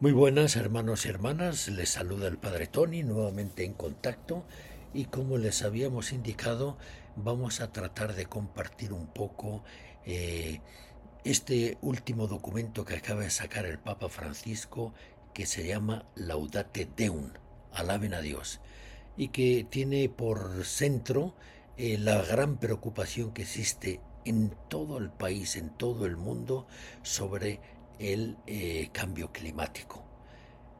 Muy buenas hermanos y hermanas, les saluda el Padre Tony nuevamente en contacto. Y como les habíamos indicado vamos a tratar de compartir un poco eh, este último documento que acaba de sacar el Papa Francisco que se llama Laudate Deum, alaben a Dios, y que tiene por centro eh, la gran preocupación que existe en todo el país, en todo el mundo, sobre el eh, cambio climático.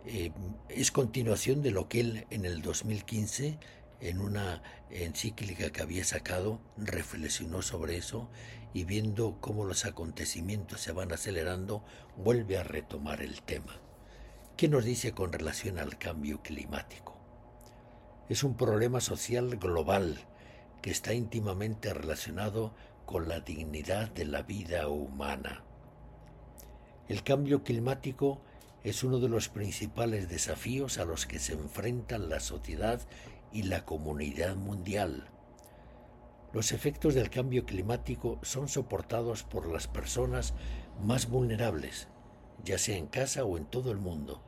Eh, es continuación de lo que él en el 2015, en una encíclica que había sacado, reflexionó sobre eso y viendo cómo los acontecimientos se van acelerando, vuelve a retomar el tema. ¿Qué nos dice con relación al cambio climático? Es un problema social global que está íntimamente relacionado con la dignidad de la vida humana el cambio climático es uno de los principales desafíos a los que se enfrentan la sociedad y la comunidad mundial. Los efectos del cambio climático son soportados por las personas más vulnerables, ya sea en casa o en todo el mundo.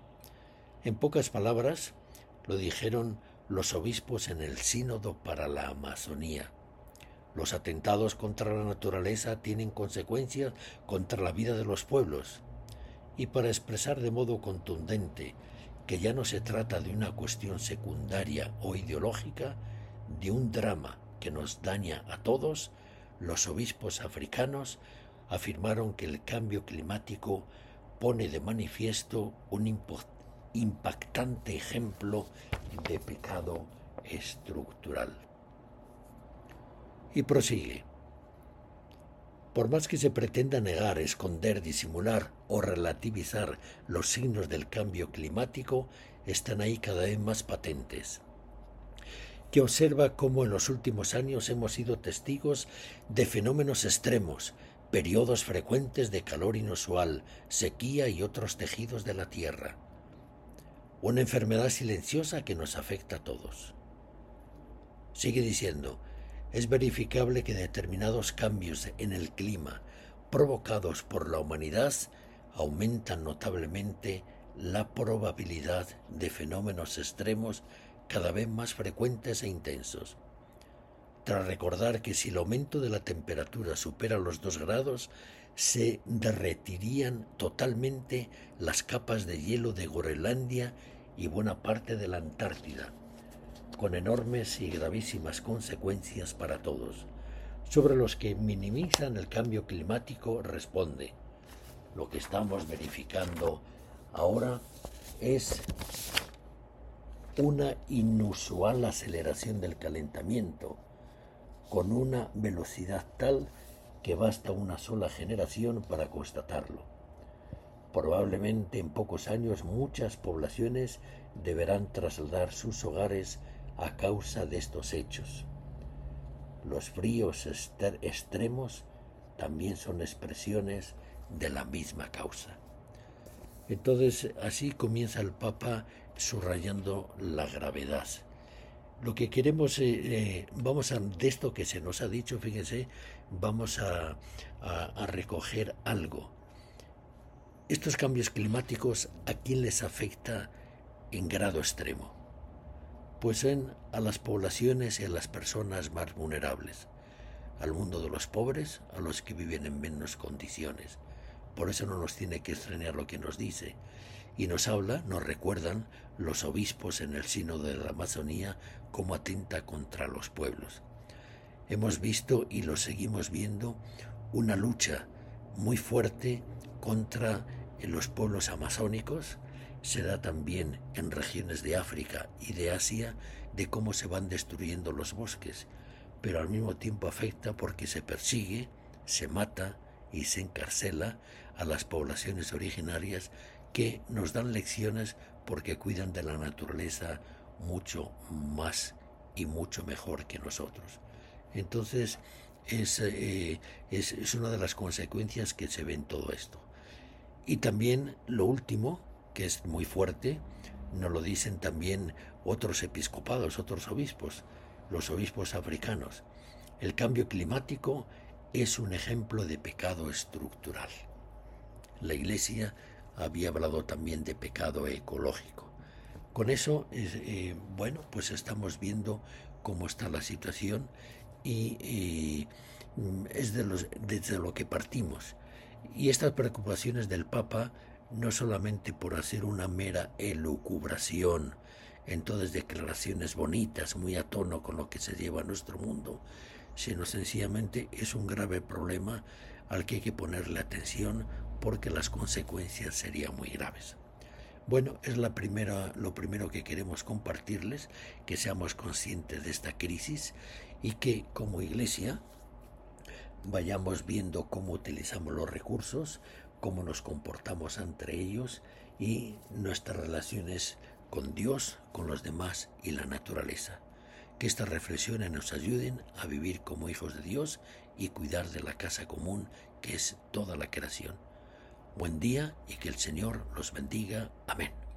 En pocas palabras, lo dijeron los obispos en el Sínodo para la Amazonía. Los atentados contra la naturaleza tienen consecuencias contra la vida de los pueblos y para expresar de modo contundente que ya no se trata de una cuestión secundaria o ideológica, de un drama que nos daña a todos, los obispos africanos afirmaron que el cambio climático pone de manifiesto un impactante ejemplo de pecado estructural. Y prosigue. Por más que se pretenda negar, esconder, disimular o relativizar los signos del cambio climático, están ahí cada vez más patentes. Que observa cómo en los últimos años hemos sido testigos de fenómenos extremos, periodos frecuentes de calor inusual, sequía y otros tejidos de la Tierra. Una enfermedad silenciosa que nos afecta a todos. Sigue diciendo, es verificable que determinados cambios en el clima provocados por la humanidad aumentan notablemente la probabilidad de fenómenos extremos cada vez más frecuentes e intensos. Tras recordar que si el aumento de la temperatura supera los dos grados, se derretirían totalmente las capas de hielo de Groenlandia y buena parte de la Antártida, con enormes y gravísimas consecuencias para todos. Sobre los que minimizan el cambio climático responde, lo que estamos verificando ahora es una inusual aceleración del calentamiento, con una velocidad tal que basta una sola generación para constatarlo. Probablemente en pocos años muchas poblaciones deberán trasladar sus hogares a causa de estos hechos. Los fríos extremos también son expresiones de la misma causa. Entonces así comienza el Papa subrayando la gravedad. Lo que queremos, eh, eh, vamos a, de esto que se nos ha dicho, fíjense, vamos a, a recoger algo. Estos cambios climáticos, ¿a quién les afecta en grado extremo? Pues en a las poblaciones y a las personas más vulnerables, al mundo de los pobres, a los que viven en menos condiciones. Por eso no nos tiene que extrañar lo que nos dice. Y nos habla, nos recuerdan los obispos en el sino de la Amazonía cómo atenta contra los pueblos. Hemos visto y lo seguimos viendo una lucha muy fuerte contra los pueblos amazónicos, se da también en regiones de África y de Asia de cómo se van destruyendo los bosques, pero al mismo tiempo afecta porque se persigue, se mata y se encarcela a las poblaciones originarias que nos dan lecciones porque cuidan de la naturaleza mucho más y mucho mejor que nosotros. Entonces, es, eh, es, es una de las consecuencias que se ve en todo esto. Y también lo último, es muy fuerte, nos lo dicen también otros episcopados, otros obispos, los obispos africanos. El cambio climático es un ejemplo de pecado estructural. La Iglesia había hablado también de pecado ecológico. Con eso, eh, bueno, pues estamos viendo cómo está la situación y es de desde lo que partimos. Y estas preocupaciones del Papa no solamente por hacer una mera elucubración en todas declaraciones bonitas, muy a tono con lo que se lleva nuestro mundo, sino sencillamente es un grave problema al que hay que ponerle atención porque las consecuencias serían muy graves. Bueno, es la primera, lo primero que queremos compartirles, que seamos conscientes de esta crisis y que como iglesia vayamos viendo cómo utilizamos los recursos, cómo nos comportamos entre ellos y nuestras relaciones con Dios, con los demás y la naturaleza. Que estas reflexiones nos ayuden a vivir como hijos de Dios y cuidar de la casa común que es toda la creación. Buen día y que el Señor los bendiga. Amén.